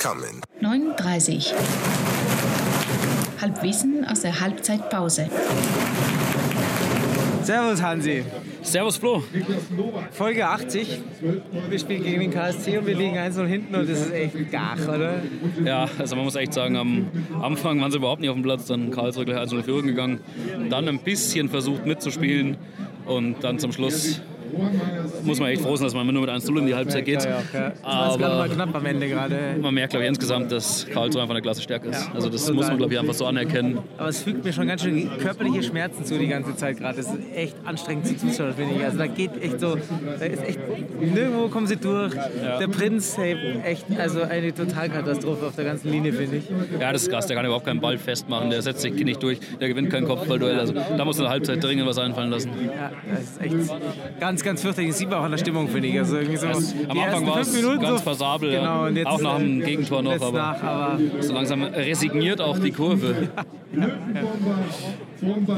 coming. 9.30 Halbwissen aus der Halbzeitpause. Servus Hansi. Servus Flo. Folge 80. Wir spielen gegen den KSC und wir liegen 1-0 hinten und das ist echt gach, oder? Ja, also man muss echt sagen, am Anfang waren sie überhaupt nicht auf dem Platz, dann Karlsruhe gleich 1-0 Führung gegangen, dann ein bisschen versucht mitzuspielen und dann zum Schluss muss man echt froh sein, dass man nur mit 1-0 in die Halbzeit geht. Ja, ja. Das war gerade mal knapp am Ende gerade. Man merkt, glaube ich, insgesamt, dass Karlsruhe einfach eine Klasse stärker ist. Also das muss man, glaube ich, einfach so anerkennen. Aber es fügt mir schon ganz schön körperliche Schmerzen zu die ganze Zeit gerade. Das ist echt anstrengend zu zuschauen, finde ich. Also da geht echt so, da ist echt, nirgendwo kommen sie durch. Ja. Der Prinz, hey, echt, also eine Totalkatastrophe auf der ganzen Linie, finde ich. Ja, das ist krass. Der kann überhaupt keinen Ball festmachen. Der setzt sich nicht durch. Der gewinnt kein Kopfballduell. Also da muss in der Halbzeit dringend was einfallen lassen. Ja, das ist echt ganz, ganz fürchterlich. Das sieht man auch an der Stimmung, finde ich. Also irgendwie so es, am Anfang war es ganz so, passabel, genau, jetzt, auch nach dem Gegentor noch, aber, nach, aber, so langsam resigniert auch die Kurve.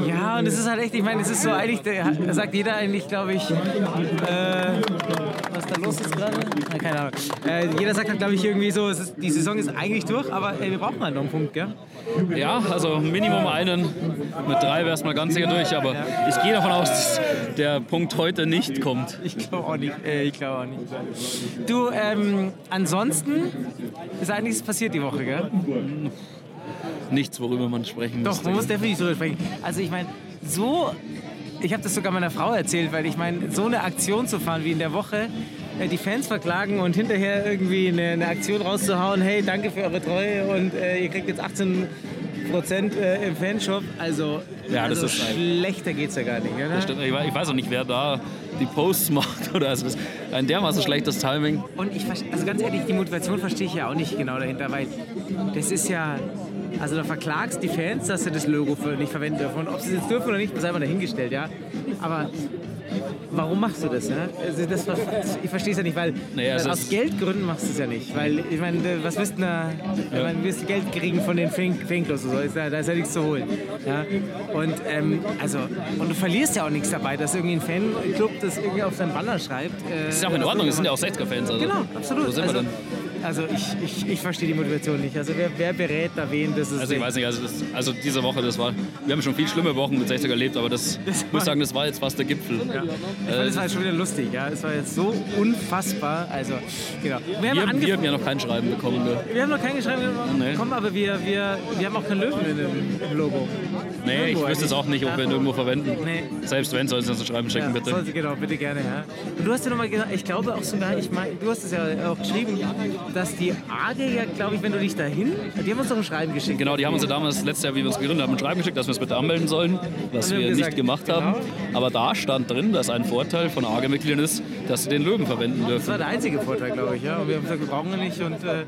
Ja, und es ist halt echt, ich meine, es ist so eigentlich, da sagt jeder eigentlich, glaube ich, äh, was da los ist gerade? Keine Ahnung. Äh, jeder sagt halt, glaube ich, irgendwie so, ist, die Saison ist eigentlich durch, aber ey, wir brauchen halt noch einen Punkt, gell? Ja, also Minimum einen. Mit drei wäre es mal ganz sicher durch, aber ja. ich gehe davon aus, dass der Punkt heute nicht kommt. Ich glaube auch nicht. Äh, ich glaube auch nicht. Du, ähm, ansonsten ist einiges passiert die Woche, gell? nichts, worüber man sprechen muss. Doch, man muss definitiv darüber sprechen. Also ich meine, so, ich habe das sogar meiner Frau erzählt, weil ich meine, so eine Aktion zu fahren wie in der Woche, äh, die Fans verklagen und hinterher irgendwie eine, eine, Aktion rauszuhauen, hey, danke für eure Treue und äh, ihr kriegt jetzt 18 Prozent äh, im Fanshop. Also, ja, also schlechter geht es ja gar nicht. Oder? Ich weiß auch nicht, wer da die Posts macht oder also ein dermaßen schlechtes Timing. Und ich also ganz ehrlich, die Motivation verstehe ich ja auch nicht genau dahinter, weil das ist ja also da verklagst die Fans, dass sie das Logo für nicht verwenden dürfen. Und ob sie es jetzt dürfen oder nicht, ist einfach dahingestellt, ja. Aber warum machst du das? Ja? Also das, ich verstehe es ja nicht, weil naja, also aus Geldgründen machst du es ja nicht. Weil, ich meine, was wirst du da, ich meine, wirst du Geld kriegen von den Fanclubs oder so, ist da, da, ist ja nichts zu holen. Ja? Und, ähm, also, und du verlierst ja auch nichts dabei, dass irgendwie ein Fanclub das irgendwie auf seinen Banner schreibt. Äh, das ist ja auch in Ordnung, es sind ja auch 60er-Fans. Also. Genau, absolut. Wo sind also, wir denn? Also ich, ich, ich verstehe die Motivation nicht. Also wer, wer berät da wen, das ist... Also ich weiß nicht, also, das, also diese Woche, das war... Wir haben schon viel schlimme Wochen mit 60 erlebt, aber das, das muss ich sagen, das war jetzt fast der Gipfel. Ja. Ich fand, das war jetzt schon wieder lustig, ja. Es war jetzt so unfassbar. Also, genau. Wir haben, wir, wir haben ja noch kein Schreiben bekommen. Ne? Wir haben noch kein Schreiben bekommen, aber wir, wir, wir haben auch kein Löwen in dem, im Logo. Nee, irgendwo ich wüsste es auch nicht, ob ja. wir ihn irgendwo verwenden. Nee. Selbst wenn, sollen sie uns ein Schreiben schicken, ja, bitte. Soll sie, genau, bitte gerne, ja. Und du hast ja nochmal gesagt, ich glaube auch sogar, ich mein, du hast es ja auch geschrieben, dass die A Frage ja, glaube ich, wenn du dich dahin. Die haben uns doch ein Schreiben geschickt. Genau, die haben uns ja damals, letztes Jahr, wie wir uns gegründet haben, ein Schreiben geschickt, dass wir es bitte anmelden sollen, was wir gesagt, nicht gemacht genau. haben. Aber da stand drin, dass ein Vorteil von AGE-Mitgliedern ist, dass sie den Löwen verwenden dürfen. Das war der einzige Vorteil, glaube ich. Ja. Und wir haben gesagt, wir brauchen ihn nicht und äh,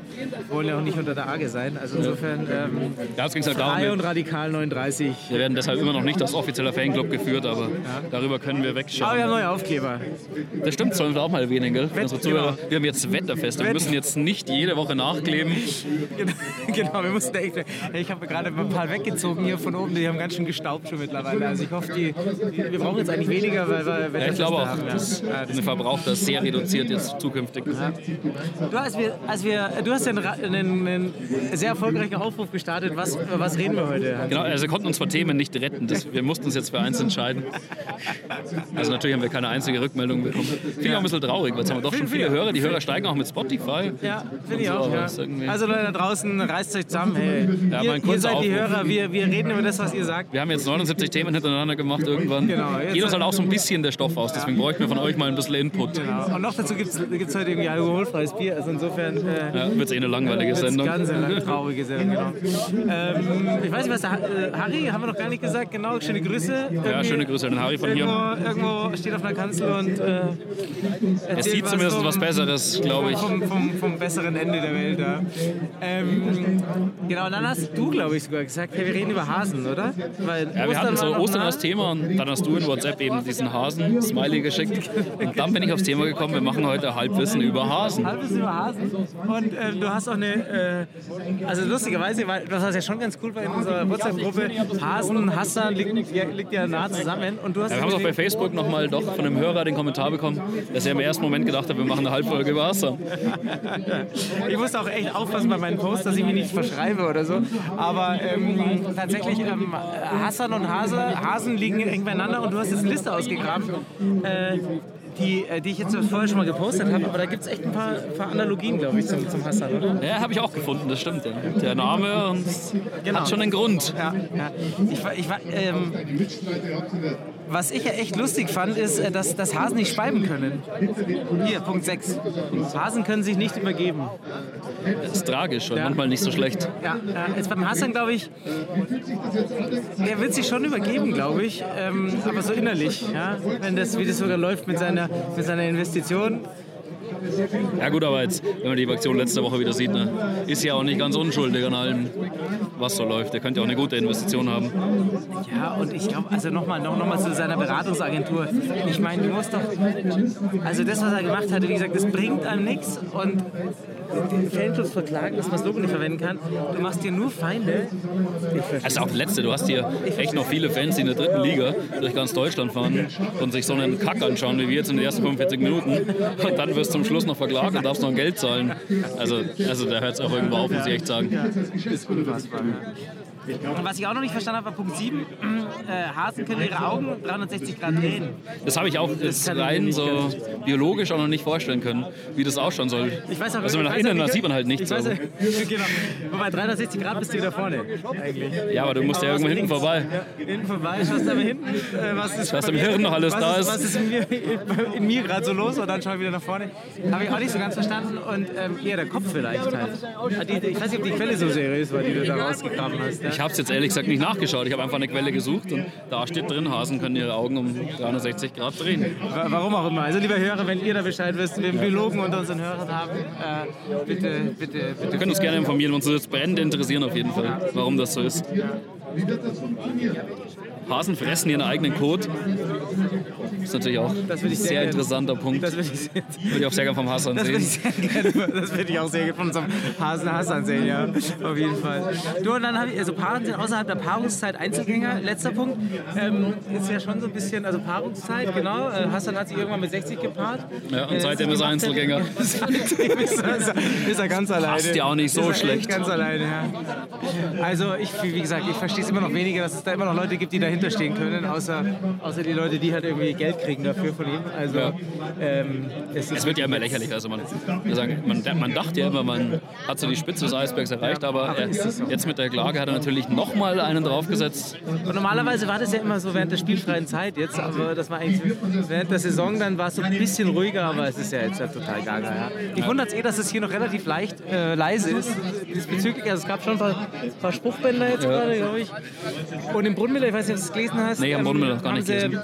wollen ja auch nicht unter der AGE sein. Also insofern. Ähm, ja, es ging halt darum. und radikal 39. Wir werden deshalb immer noch nicht als offizieller Fanclub geführt, aber ja. darüber können wir wegschauen. Aber wir haben neue Aufkleber. Das stimmt, sollen wir auch mal erwähnen, gell? Wett, Zuhörer, Wir haben jetzt Wetterfest. Wir müssen jetzt nicht jede Woche nachkleben. genau, wir mussten echt. Ich habe gerade ein paar weggezogen hier von oben, die haben ganz schön gestaubt schon mittlerweile. Also ich hoffe, die, wir brauchen jetzt eigentlich weniger, weil wir ja, Ich glaube auch, haben, das, ja. den Verbrauch das sehr reduziert jetzt zukünftig. Ja. Du, als wir, als wir, du hast ja einen, einen, einen sehr erfolgreichen Aufruf gestartet. Was, was reden wir heute? Genau, also wir konnten uns vor Themen nicht retten. Das, wir mussten uns jetzt für eins entscheiden. Also natürlich haben wir keine einzige Rückmeldung bekommen. Finde ich auch ein bisschen traurig, weil jetzt haben wir doch schon viele Hörer. Die Hörer steigen auch mit Spotify. Ja, finde ich auch. Ja. Also Leute da draußen, reißt euch zusammen. Hey, ja, ihr, ihr seid die Hörer, wir, wir reden über das, was ihr sagt. Wir haben jetzt 79 Themen hintereinander gemacht irgendwann. Genau, Geht uns halt auch so ein bisschen der Stoff aus, deswegen bräuchten wir von euch mal ein bisschen Input. Genau. Und noch dazu gibt es heute irgendwie alkoholfreies Bier, also insofern... Äh, ja, wird es eh eine langweilige Sendung. Ganz eine traurige Sendung, genau. Ähm, ich weiß nicht, was der äh, Harry, haben wir noch gar nicht gesagt, genau, schöne Grüße. Irgendwie ja, schöne Grüße an den Harry von irgendwo, hier. Irgendwo steht auf einer Kanzel und äh, Er sieht was zumindest vom, was Besseres, glaube ich. Vom, vom, vom, besseren Ende der Welt, ja. Ähm, genau, und dann hast du, glaube ich, sogar gesagt, hey, wir reden über Hasen, oder? Weil ja, wir hatten so Ostern als Thema und dann hast du in WhatsApp eben diesen Hasen-Smiley geschickt. Und dann bin ich aufs Thema gekommen, wir machen heute Halbwissen über Hasen. Halbwissen über Hasen. Und äh, du hast auch eine, äh, also lustigerweise, weil das war ja schon ganz cool bei unserer WhatsApp-Gruppe, Hasen, Hassan liegt, liegt, ja nah zusammen. Und du hast ja, wir haben es auch bei Facebook nochmal doch von einem Hörer den Kommentar bekommen, dass er im ersten Moment gedacht hat, wir machen eine Halbfolge über Hassan. Ich muss auch echt aufpassen bei meinen Posts, dass ich mich nicht verschreibe oder so. Aber ähm, tatsächlich, ähm, Hassan und Hase, Hasen liegen eng beieinander und du hast jetzt eine Liste ausgegraben. Äh, die, äh, die ich jetzt vorher schon mal gepostet habe, aber da gibt es echt ein paar, paar Analogien, glaube ich, zum, zum Hassan, oder? Ja, habe ich auch gefunden, das stimmt. Ja. Der Name und Genau. hat schon einen Grund. Ja, ja. Ich, ich, ähm, was ich ja echt lustig fand, ist, äh, dass, dass Hasen nicht speiben können. Hier, Punkt 6. Hasen können sich nicht übergeben. Das ist tragisch und Ja. manchmal nicht so schlecht. Ja, ja. Jetzt beim Hassan, glaube ich, der wird sich schon übergeben, glaube ich, ähm, aber so innerlich, ja? wenn das, wie das sogar läuft mit seiner, mit seiner Investition. Ja gut, aber jetzt, wenn man die Aktion letzte Woche wieder sieht, ne, ist ja auch nicht ganz unschuldig an allem, was so läuft. Der könnte ja auch eine gute Investition haben. Ja, und ich glaube, also nochmal noch, noch mal zu seiner Beratungsagentur. Ich meine, du musst doch, also das, was er gemacht hatte, wie gesagt, das bringt einem nichts und den Fanclub verklagen, dass man das Logo nicht verwenden kann. Du machst dir nur Feinde. Also auch das Letzte, du hast hier echt noch viele Fans, die in der dritten Liga durch ganz Deutschland fahren und sich so einen Kack anschauen, wie wir jetzt in den ersten 45 Minuten. Und dann wirst du zum Schluss noch verklagt und darfst noch Geld zahlen. Also, also da hört es auch irgendwo auf, muss ich echt sagen. Das ist unfassbar. Ja. Und was ich auch noch nicht verstanden habe, war Punkt 7. Äh, Hasen können ihre Augen 360 Grad drehen. Das habe ich auch jetzt rein so biologisch auch noch nicht vorstellen können, wie das ausschauen soll. Ich weiß auch, also nach innen, auch, da wie- sieht man halt nichts. Auch- genau. Wobei 360 Grad bist du wieder vorne. Eigentlich. Ja, aber du musst ja Aber irgendwo was hinten links? vorbei. Ja, hinten vorbei, schaust aber hinten, äh, was ist Was im Hirn noch alles da ist. Was ist in mir, mir gerade so los und dann schau ich wieder nach vorne. Habe ich auch nicht so ganz verstanden und ähm, eher der Kopf vielleicht halt. Ich weiß nicht, ob die Quelle so seriös war, die du da rausgegraben hast. Ja? Ich habe es jetzt ehrlich gesagt nicht nachgeschaut. Ich habe einfach eine Quelle gesucht und da steht drin, Hasen können ihre Augen um 360 Grad drehen. Wa- Warum auch immer. Also lieber Hörer, wenn ihr da Bescheid wisst, wir Biologen unter unseren Hörern haben, äh, bitte, bitte, Wir bitte. können uns gerne informieren, uns das brennend interessieren auf jeden Fall, warum das so ist. Hasen fressen ihren eigenen Kot. Das ist natürlich auch ein ich sehr sehr gerne- interessanter Punkt. Das würde ich Würde ich auch sehr gerne vom Hassan das sehen. gerne, das würde ich auch sehr gerne von unserem Hasen Hassan sehen, ja, auf jeden Fall. Du, und dann habe ich, also Paaren sind außerhalb der Paarungszeit Einzelgänger. Letzter Punkt, ähm, ist ja schon so ein bisschen, also Paarungszeit, genau. Äh, Hassan hat sich irgendwann mit 60 gepaart. Ja, und Äh, seitdem ist er Einzelgänger. Seitdem ist er, ist er ganz alleine. Passt ja auch nicht so schlecht. ganz alleine, ja. Also ich, wie gesagt, ich verstehe es immer noch weniger, dass es da immer noch Leute gibt, die dahinter stehen können, außer, außer die Leute, die halt irgendwie Geld kriegen dafür von ihm. Also Ja. ähm, es Es wird ja immer lächerlich. Also man, sagen, man, man dachte ja immer, man hat so die Spitze des Eisbergs erreicht, aber er, jetzt mit der Klage hat er natürlich nochmal einen draufgesetzt. Und normalerweise war das ja immer so während der spielfreien Zeit jetzt, aber das war eigentlich während der Saison, dann war es so ein bisschen ruhiger, aber es ist ja jetzt ja total gaga. Ja. Ich wundert es eh, dass es hier noch relativ leicht äh, leise ist. Diesbezüglich, also es gab schon ein paar, paar Spruchbänder jetzt gerade, glaube ich. Und im Brunnenmiller, ich weiß nicht, ob du es gelesen hast. Nee, am ähm, Brunnenmiller noch gar nicht gelesen.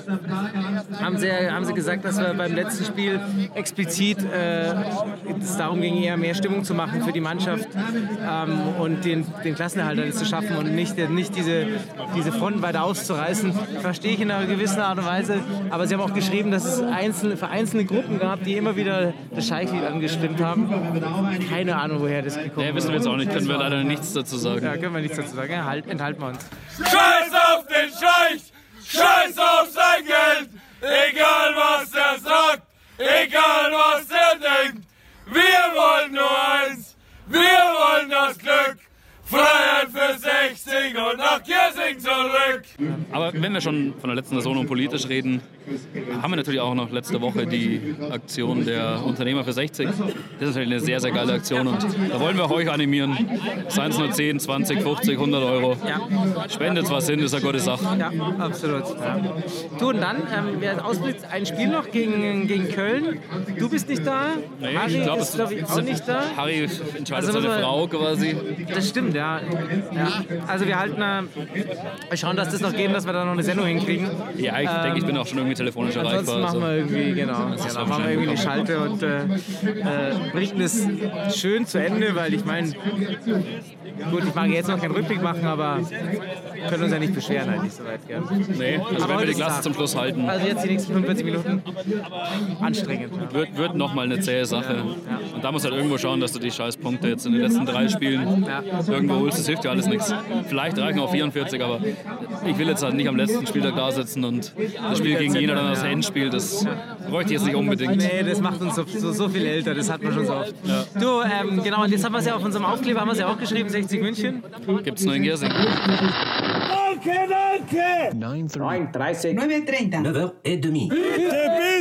Haben sie, haben sie gesagt, dass wir beim letzten Spiel explizit äh, es darum ging, eher mehr Stimmung zu machen für die Mannschaft ähm, und den, den Klassenerhalt zu schaffen und nicht, nicht diese, diese Fronten weiter auszureißen. Verstehe ich in einer gewissen Art und Weise. Aber sie haben auch geschrieben, dass es einzelne, für einzelne Gruppen gab, die immer wieder das Scheichlied angestimmt haben. Keine Ahnung, woher das gekommen Nee, wissen wir jetzt auch nicht, können wir leider nichts dazu sagen. Ja, können wir nichts dazu sagen. Ja, halt, enthalten wir uns. Scheiß auf den Scheich! Scheiß auf sein Geld! Egal was er sagt, egal was er denkt! Wir wollen nur eins! Wir wollen das Glück! Freiheit für 60 und nach Kirsing zurück! Aber wenn wir schon von der letzten Saison und politisch reden, haben wir natürlich auch noch letzte Woche die Aktion der Unternehmer für 60. Das ist natürlich eine sehr, sehr geile Aktion und da wollen wir euch animieren. Seien es nur 10, 20, 50, 100 Euro. Spendet was hin, ist eine gute Sache. Ja, absolut. Ja. Du, und dann, ähm, wer Ausblick, ein Spiel noch gegen, gegen Köln. Du bist nicht da. Nee, Harry ich glaube, ist, glaube ich, auch nicht da. Harry entscheidet Also seine Frau quasi. Das stimmt, ja. Ja. Also wir halten, äh, schauen, dass das noch geht, dass wir da noch eine Sendung hinkriegen. Ja, ich denke, ich bin auch schon irgendwie telefonisch Ansonsten erreichbar. machen Also. wir irgendwie, genau, ist genau machen wir irgendwie eine Schalte und äh, äh, bringen es schön zu Ende, weil ich meine, Gut, ich mag jetzt noch keinen Rückblick machen, aber können uns ja nicht beschweren, halt nicht so weit. Gell? Nee, also Aber wenn wir die Klasse zum Schluss halten, Also jetzt die nächsten 45 Minuten anstrengend. Ja. wird, wird nochmal eine zähe Sache. Und da muss halt irgendwo schauen, dass du die scheiß Punkte jetzt in den letzten drei Spielen Ja. irgendwo holst. Das hilft ja alles nichts. Vielleicht reichen auch 44, aber ich will jetzt halt nicht am letzten Spieltag da sitzen und das Spiel gegen Jena dann das Endspiel, das bräuchte ich jetzt nicht unbedingt. Nee, das macht uns so, so, so viel älter, das hat man schon so oft. Du, ähm, genau, und jetzt haben wir es ja auf unserem Aufkleber, haben wir es ja auch geschrieben, 60 München. Gibt es nur in Gersing. 9h30. 9h30. 9h30. et demie. Bitte, bitte!